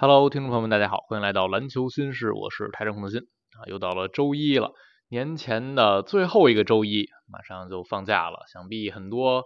Hello，听众朋友们，大家好，欢迎来到篮球新事，我是台长孔德新啊，又到了周一了，年前的最后一个周一，马上就放假了，想必很多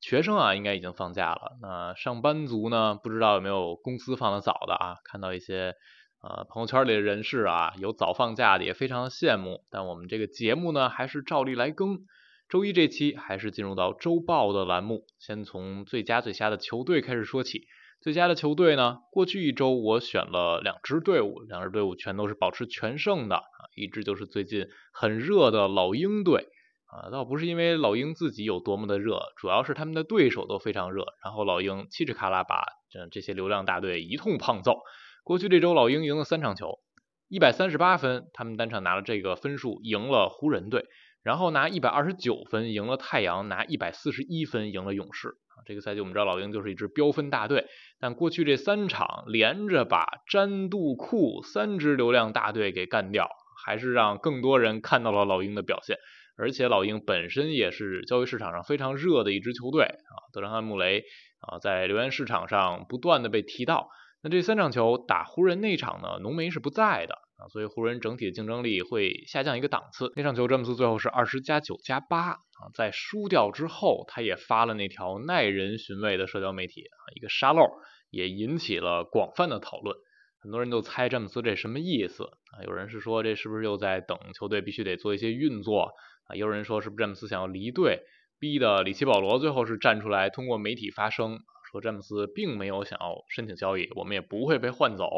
学生啊，应该已经放假了。那上班族呢，不知道有没有公司放的早的啊？看到一些呃朋友圈里的人士啊，有早放假的，也非常的羡慕。但我们这个节目呢，还是照例来更。周一这期还是进入到周报的栏目，先从最佳最瞎的球队开始说起。最佳的球队呢？过去一周我选了两支队伍，两支队伍全都是保持全胜的啊。一支就是最近很热的老鹰队啊，倒不是因为老鹰自己有多么的热，主要是他们的对手都非常热。然后老鹰嘁哧喀拉把这这些流量大队一通胖揍。过去这周老鹰赢了三场球，一百三十八分，他们单场拿了这个分数赢了湖人队，然后拿一百二十九分赢了太阳，拿一百四十一分赢了勇士。这个赛季我们知道老鹰就是一支飙分大队，但过去这三场连着把詹杜库三支流量大队给干掉，还是让更多人看到了老鹰的表现。而且老鹰本身也是交易市场上非常热的一支球队啊，德章汉·穆雷啊在留言市场上不断的被提到。那这三场球打湖人那场呢，浓眉是不在的。所以湖人整体的竞争力会下降一个档次。那场球詹姆斯最后是二十加九加八啊，在输掉之后，他也发了那条耐人寻味的社交媒体啊，一个沙漏，也引起了广泛的讨论。很多人都猜詹姆斯这什么意思啊？有人是说这是不是又在等球队必须得做一些运作啊？也有人说是不是詹姆斯想要离队，逼的里奇保罗最后是站出来通过媒体发声，说詹姆斯并没有想要申请交易，我们也不会被换走。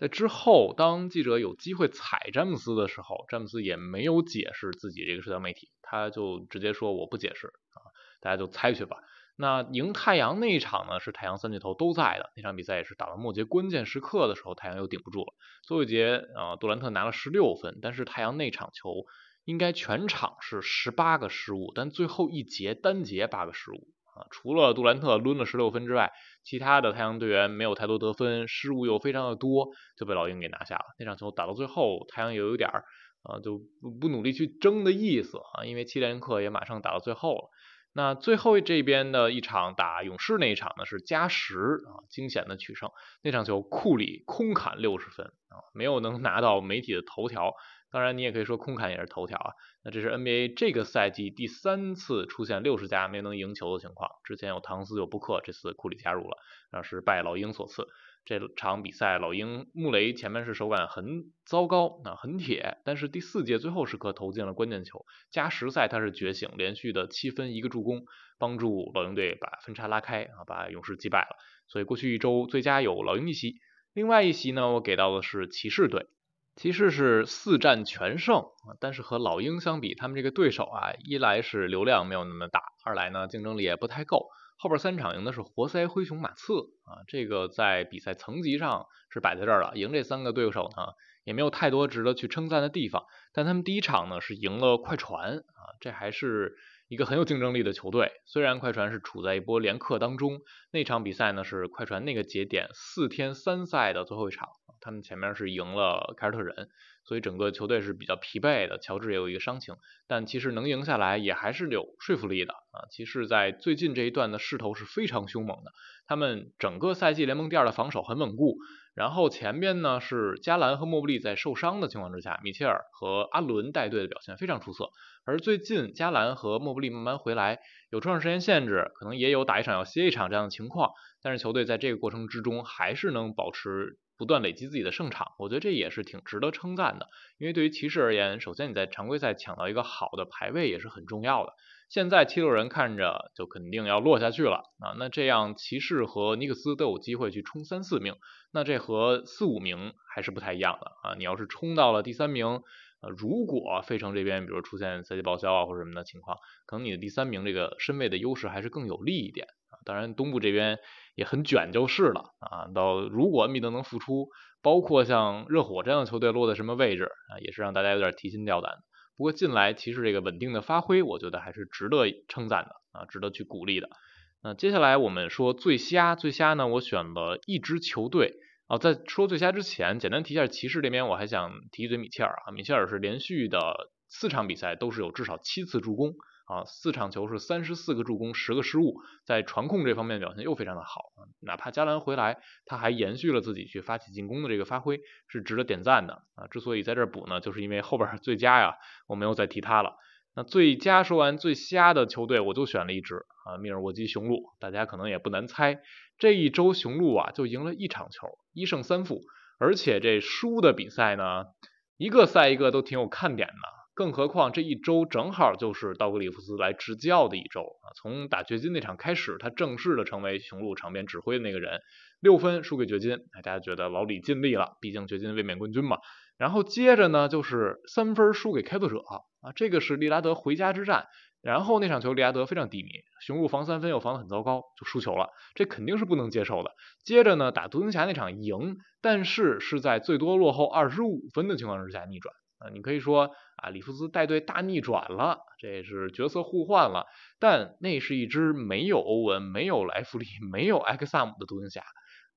在之后，当记者有机会踩詹姆斯的时候，詹姆斯也没有解释自己这个社交媒体，他就直接说我不解释啊，大家就猜去吧。那赢太阳那一场呢，是太阳三巨头都在的那场比赛，也是打到末节关键时刻的时候，太阳又顶不住了。最后一节啊，杜兰特拿了十六分，但是太阳那场球应该全场是十八个失误，但最后一节单节八个失误。除了杜兰特抡了十六分之外，其他的太阳队员没有太多得分，失误又非常的多，就被老鹰给拿下了。那场球打到最后，太阳也有点儿啊，就不不努力去争的意思啊，因为七连客也马上打到最后了。那最后这边的一场打勇士那一场呢，是加时啊，惊险的取胜。那场球库里空砍六十分啊，没有能拿到媒体的头条。当然，你也可以说空砍也是头条啊。那这是 NBA 这个赛季第三次出现六十加没能赢球的情况。之前有唐斯有布克，这次库里加入了，那是拜老鹰所赐。这场比赛老鹰穆雷前面是手感很糟糕，啊很铁，但是第四节最后时刻投进了关键球。加时赛他是觉醒，连续的七分一个助攻，帮助老鹰队把分差拉开啊，把勇士击败了。所以过去一周最佳有老鹰一席，另外一席呢，我给到的是骑士队。骑士是四战全胜但是和老鹰相比，他们这个对手啊，一来是流量没有那么大，二来呢竞争力也不太够。后边三场赢的是活塞、灰熊、马刺啊，这个在比赛层级上是摆在这儿了。赢这三个对手呢，也没有太多值得去称赞的地方。但他们第一场呢是赢了快船啊，这还是一个很有竞争力的球队。虽然快船是处在一波连克当中，那场比赛呢是快船那个节点四天三赛的最后一场。他们前面是赢了凯尔特人，所以整个球队是比较疲惫的。乔治也有一个伤情，但其实能赢下来也还是有说服力的啊。骑士在最近这一段的势头是非常凶猛的，他们整个赛季联盟第二的防守很稳固。然后前边呢是加兰和莫布利在受伤的情况之下，米切尔和阿伦带队的表现非常出色。而最近加兰和莫布利慢慢回来，有出场时间限制，可能也有打一场要歇一场这样的情况，但是球队在这个过程之中还是能保持。不断累积自己的胜场，我觉得这也是挺值得称赞的。因为对于骑士而言，首先你在常规赛抢到一个好的排位也是很重要的。现在七六人看着就肯定要落下去了啊，那这样骑士和尼克斯都有机会去冲三四名，那这和四五名还是不太一样的啊。你要是冲到了第三名，呃，如果费城这边比如出现赛季报销啊或者什么的情况，可能你的第三名这个身位的优势还是更有利一点。当然，东部这边也很卷就是了啊。到如果恩比德能复出，包括像热火这样的球队落在什么位置啊，也是让大家有点提心吊胆。不过近来其实这个稳定的发挥，我觉得还是值得称赞的啊，值得去鼓励的。那接下来我们说最瞎，最瞎呢，我选了一支球队啊。在说最瞎之前，简单提一下骑士这边，我还想提一嘴米切尔啊。米切尔是连续的四场比赛都是有至少七次助攻。啊，四场球是三十四个助攻，十个失误，在传控这方面表现又非常的好哪怕加兰回来，他还延续了自己去发起进攻的这个发挥，是值得点赞的啊。之所以在这儿补呢，就是因为后边最佳呀，我没有再提他了。那最佳说完，最瞎的球队我就选了一支啊，密尔沃基雄鹿。大家可能也不难猜，这一周雄鹿啊就赢了一场球，一胜三负，而且这输的比赛呢，一个赛一个都挺有看点的。更何况这一周正好就是道格里夫斯来执教的一周啊！从打掘金那场开始，他正式的成为雄鹿场边指挥的那个人。六分输给掘金，大家觉得老李尽力了，毕竟掘金卫冕冠军嘛。然后接着呢，就是三分输给开拓者啊，这个是利拉德回家之战。然后那场球利拉德非常低迷，雄鹿防三分又防得很糟糕，就输球了，这肯定是不能接受的。接着呢，打独行侠那场赢，但是是在最多落后二十五分的情况之下逆转。啊，你可以说啊，里弗斯带队大逆转了，这是角色互换了，但那是一支没有欧文、没有莱弗利、没有埃克萨姆的独行侠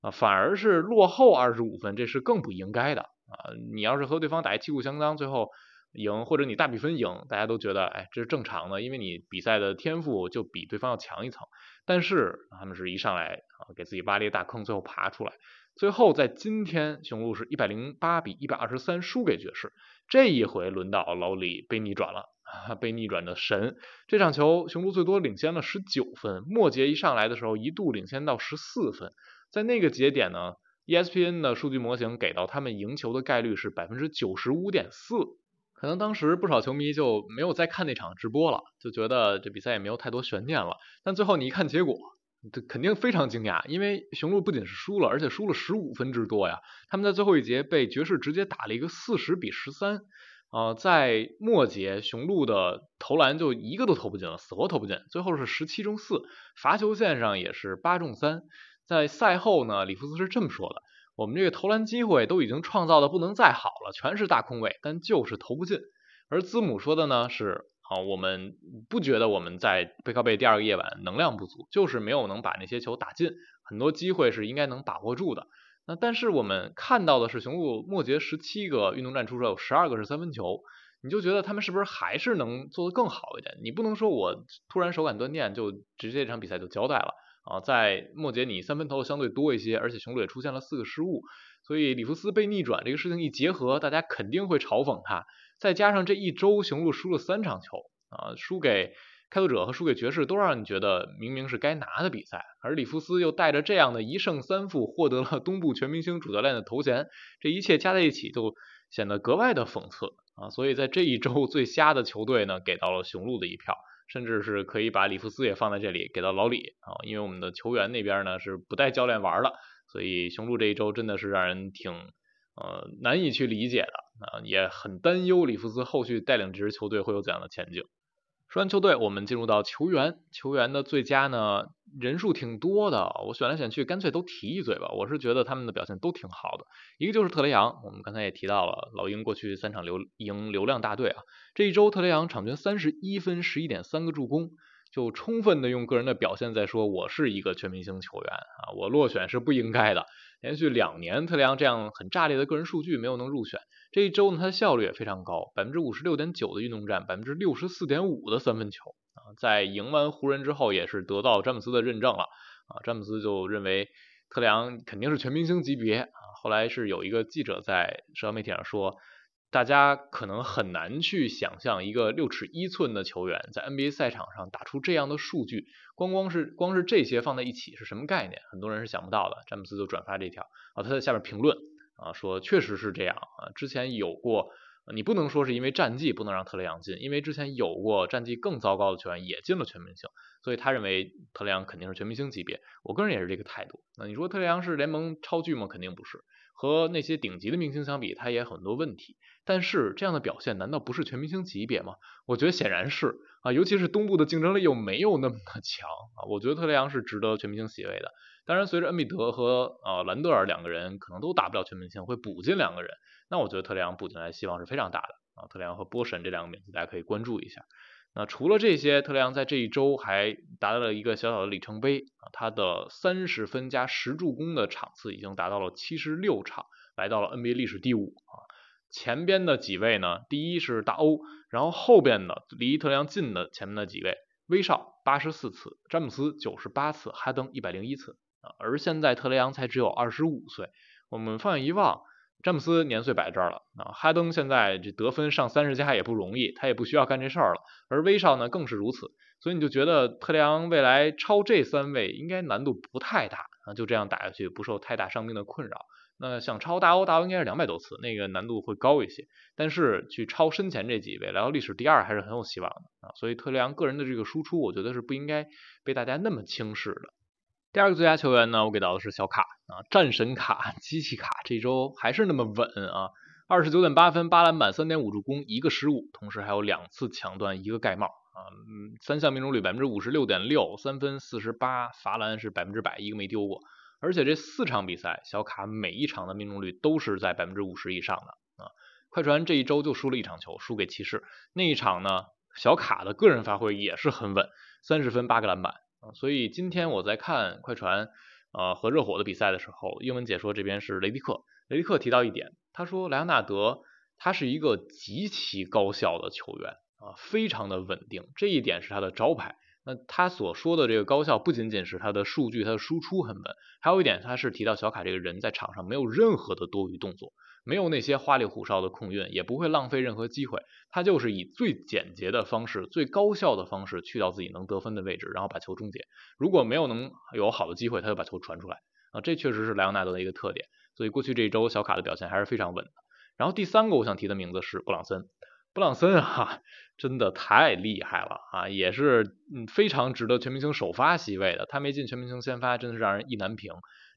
啊，反而是落后二十五分，这是更不应该的啊。你要是和对方打一旗鼓相当，最后赢，或者你大比分赢，大家都觉得哎，这是正常的，因为你比赛的天赋就比对方要强一层。但是他们是一上来啊，给自己挖了一个大坑，最后爬出来。最后在今天，雄鹿是一百零八比一百二十三输给爵士。这一回轮到老李被逆转了，被逆转的神。这场球雄鹿最多领先了十九分，末节一上来的时候一度领先到十四分。在那个节点呢，ESPN 的数据模型给到他们赢球的概率是百分之九十五点四。可能当时不少球迷就没有再看那场直播了，就觉得这比赛也没有太多悬念了。但最后你一看结果。这肯定非常惊讶，因为雄鹿不仅是输了，而且输了十五分之多呀！他们在最后一节被爵士直接打了一个四十比十三，呃，在末节雄鹿的投篮就一个都投不进了，死活投不进，最后是十七中四，罚球线上也是八中三。在赛后呢，里弗斯是这么说的：“我们这个投篮机会都已经创造的不能再好了，全是大空位，但就是投不进。”而字母说的呢是。啊，我们不觉得我们在背靠背第二个夜晚能量不足，就是没有能把那些球打进，很多机会是应该能把握住的。那但是我们看到的是雄鹿末节十七个运动战出手有十二个是三分球，你就觉得他们是不是还是能做得更好一点？你不能说我突然手感断电就直接这场比赛就交代了啊，在末节你三分投相对多一些，而且雄鹿也出现了四个失误，所以里弗斯被逆转这个事情一结合，大家肯定会嘲讽他。再加上这一周雄鹿输了三场球啊，输给开拓者和输给爵士都让你觉得明明是该拿的比赛，而里弗斯又带着这样的一胜三负获得了东部全明星主教练的头衔，这一切加在一起就显得格外的讽刺啊！所以在这一周最瞎的球队呢，给到了雄鹿的一票，甚至是可以把里弗斯也放在这里给到老李啊，因为我们的球员那边呢是不带教练玩的，所以雄鹿这一周真的是让人挺呃难以去理解的。啊，也很担忧里弗斯后续带领这支球队会有怎样的前景。说完球队，我们进入到球员。球员的最佳呢，人数挺多的，我选来选去，干脆都提一嘴吧。我是觉得他们的表现都挺好的。一个就是特雷杨，我们刚才也提到了，老鹰过去三场流赢流量大队啊，这一周特雷杨场均三十一分，十一点三个助攻，就充分的用个人的表现在说，我是一个全明星球员啊，我落选是不应该的。连续两年特雷杨这样很炸裂的个人数据没有能入选。这一周呢，他的效率也非常高，百分之五十六点九的运动战，百分之六十四点五的三分球啊，在赢完湖人之后，也是得到詹姆斯的认证了啊，詹姆斯就认为特雷杨肯定是全明星级别啊。后来是有一个记者在社交媒体上说，大家可能很难去想象一个六尺一寸的球员在 NBA 赛场上打出这样的数据，光光是光是这些放在一起是什么概念？很多人是想不到的。詹姆斯就转发这条啊，他在下面评论。啊，说确实是这样啊，之前有过，你不能说是因为战绩不能让特雷杨进，因为之前有过战绩更糟糕的球员也进了全明星，所以他认为特雷杨肯定是全明星级别。我个人也是这个态度。那你说特雷杨是联盟超巨吗？肯定不是，和那些顶级的明星相比，他也很多问题。但是这样的表现难道不是全明星级别吗？我觉得显然是啊，尤其是东部的竞争力又没有那么的强啊，我觉得特雷杨是值得全明星席位的。当然，随着恩比德和呃兰德尔两个人可能都打不了全明星，会补进两个人，那我觉得特雷杨补进来希望是非常大的啊。特雷杨和波神这两个名字大家可以关注一下。那除了这些，特雷杨在这一周还达到了一个小小的里程碑啊，他的三十分加十助攻的场次已经达到了七十六场，来到了 NBA 历史第五啊。前边的几位呢，第一是大欧，然后后边的离特雷杨近的前面的几位，威少八十四次，詹姆斯九十八次，哈登一百零一次啊，而现在特雷杨才只有二十五岁，我们放眼一望。詹姆斯年岁摆这儿了啊，哈登现在这得分上三十加也不容易，他也不需要干这事儿了。而威少呢更是如此，所以你就觉得特雷杨未来超这三位应该难度不太大啊，就这样打下去不受太大伤病的困扰。那想超大欧，大欧应该是两百多次，那个难度会高一些。但是去超身前这几位，来到历史第二还是很有希望的啊。所以特雷杨个人的这个输出，我觉得是不应该被大家那么轻视的。第二个最佳球员呢，我给到的是小卡啊，战神卡、机器卡，这周还是那么稳啊，二十九点八分、八篮板、三点五助攻、一个失误，同时还有两次抢断、一个盖帽啊，嗯，三项命中率百分之五十六点六，三分四十八，罚篮是百分之百，一个没丢过。而且这四场比赛，小卡每一场的命中率都是在百分之五十以上的啊。快船这一周就输了一场球，输给骑士，那一场呢，小卡的个人发挥也是很稳，三十分八个篮板。所以今天我在看快船呃和热火的比赛的时候，英文解说这边是雷迪克，雷迪克提到一点，他说莱昂纳德他是一个极其高效的球员啊，非常的稳定，这一点是他的招牌。那他所说的这个高效，不仅仅是他的数据，他的输出很稳，还有一点他是提到小卡这个人在场上没有任何的多余动作。没有那些花里胡哨的控运，也不会浪费任何机会。他就是以最简洁的方式、最高效的方式去到自己能得分的位置，然后把球终结。如果没有能有好的机会，他就把球传出来啊，这确实是莱昂纳德的一个特点。所以过去这一周小卡的表现还是非常稳的。然后第三个我想提的名字是布朗森，布朗森啊，真的太厉害了啊，也是嗯非常值得全明星首发席位的。他没进全明星先发，真的是让人意难平。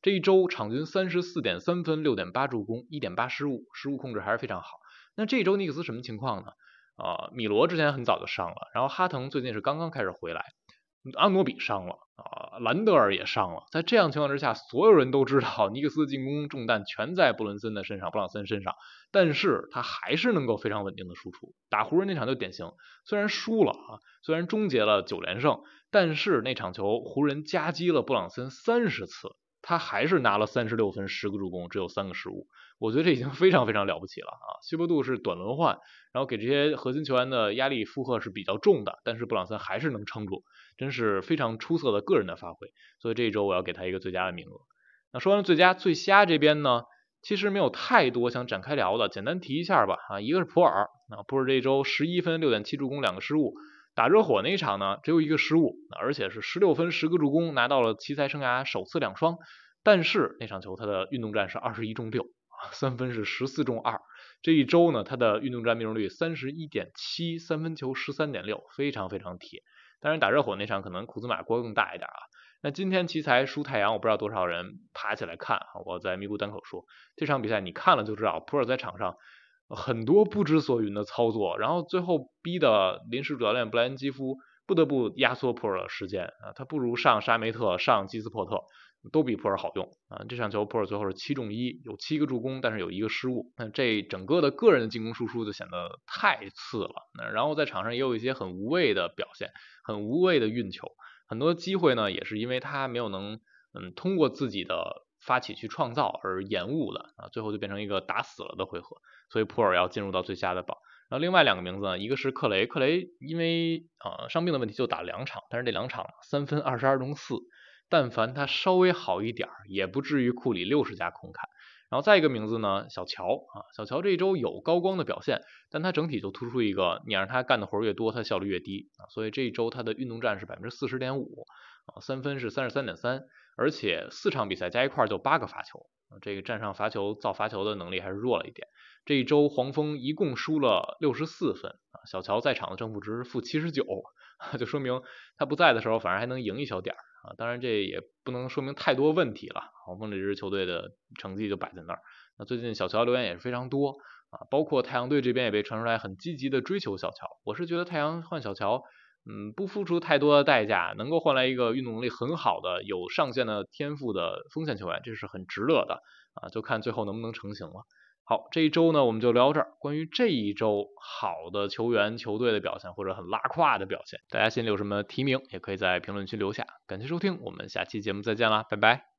这一周场均三十四点三分，六点八助攻，一点八失误，失误控制还是非常好。那这一周尼克斯什么情况呢？啊，米罗之前很早就伤了，然后哈腾最近是刚刚开始回来，阿诺比伤了啊，兰德尔也伤了。在这样情况之下，所有人都知道尼克斯进攻重担全在布伦森的身上，布朗森身上，但是他还是能够非常稳定的输出。打湖人那场就典型，虽然输了啊，虽然终结了九连胜，但是那场球湖人夹击了布朗森三十次。他还是拿了三十六分，十个助攻，只有三个失误。我觉得这已经非常非常了不起了啊！希伯杜是短轮换，然后给这些核心球员的压力负荷是比较重的，但是布朗森还是能撑住，真是非常出色的个人的发挥。所以这一周我要给他一个最佳的名额。那说完最佳，最瞎这边呢，其实没有太多想展开聊的，简单提一下吧。啊，一个是普尔，啊，普尔这一周十一分，六点七助攻，两个失误。打热火那一场呢，只有一个失误，而且是十六分十个助攻，拿到了奇才生涯首次两双。但是那场球他的运动战是二十一中六，三分是十四中二。这一周呢，他的运动战命中率三十一点七，三分球十三点六，非常非常铁。当然打热火那场可能库兹马锅更大一点啊。那今天奇才输太阳，我不知道多少人爬起来看啊。我在咪咕单口说，这场比赛你看了就知道，普尔在场上。很多不知所云的操作，然后最后逼的临时主教练布莱恩基夫不得不压缩普尔的时间啊，他不如上沙梅特、上基斯珀特，都比普尔好用啊。这场球普尔最后是七中一，有七个助攻，但是有一个失误，那这整个的个人的进攻输出就显得太次了。那然后在场上也有一些很无谓的表现，很无谓的运球，很多机会呢也是因为他没有能嗯通过自己的。发起去创造而延误了啊，最后就变成一个打死了的回合，所以普尔要进入到最佳的榜。然后另外两个名字呢，一个是克雷，克雷因为啊伤病的问题就打两场，但是这两场三分二十二中四，但凡他稍微好一点儿，也不至于库里六十加空砍。然后再一个名字呢，小乔啊，小乔这一周有高光的表现，但他整体就突出一个，你让他干的活越多，他效率越低啊，所以这一周他的运动战是百分之四十点五啊，三分是三十三点三。而且四场比赛加一块就八个罚球，这个站上罚球造罚球的能力还是弱了一点。这一周黄蜂一共输了六十四分啊，小乔在场的正负值负七十九，就说明他不在的时候反而还能赢一小点儿啊。当然这也不能说明太多问题了，黄蜂这支球队的成绩就摆在那儿。那最近小乔留言也是非常多啊，包括太阳队这边也被传出来很积极的追求小乔。我是觉得太阳换小乔。嗯，不付出太多的代价，能够换来一个运动能力很好的、有上限的天赋的锋线球员，这是很值得的啊！就看最后能不能成型了。好，这一周呢，我们就聊到这儿。关于这一周好的球员、球队的表现，或者很拉胯的表现，大家心里有什么提名，也可以在评论区留下。感谢收听，我们下期节目再见啦，拜拜。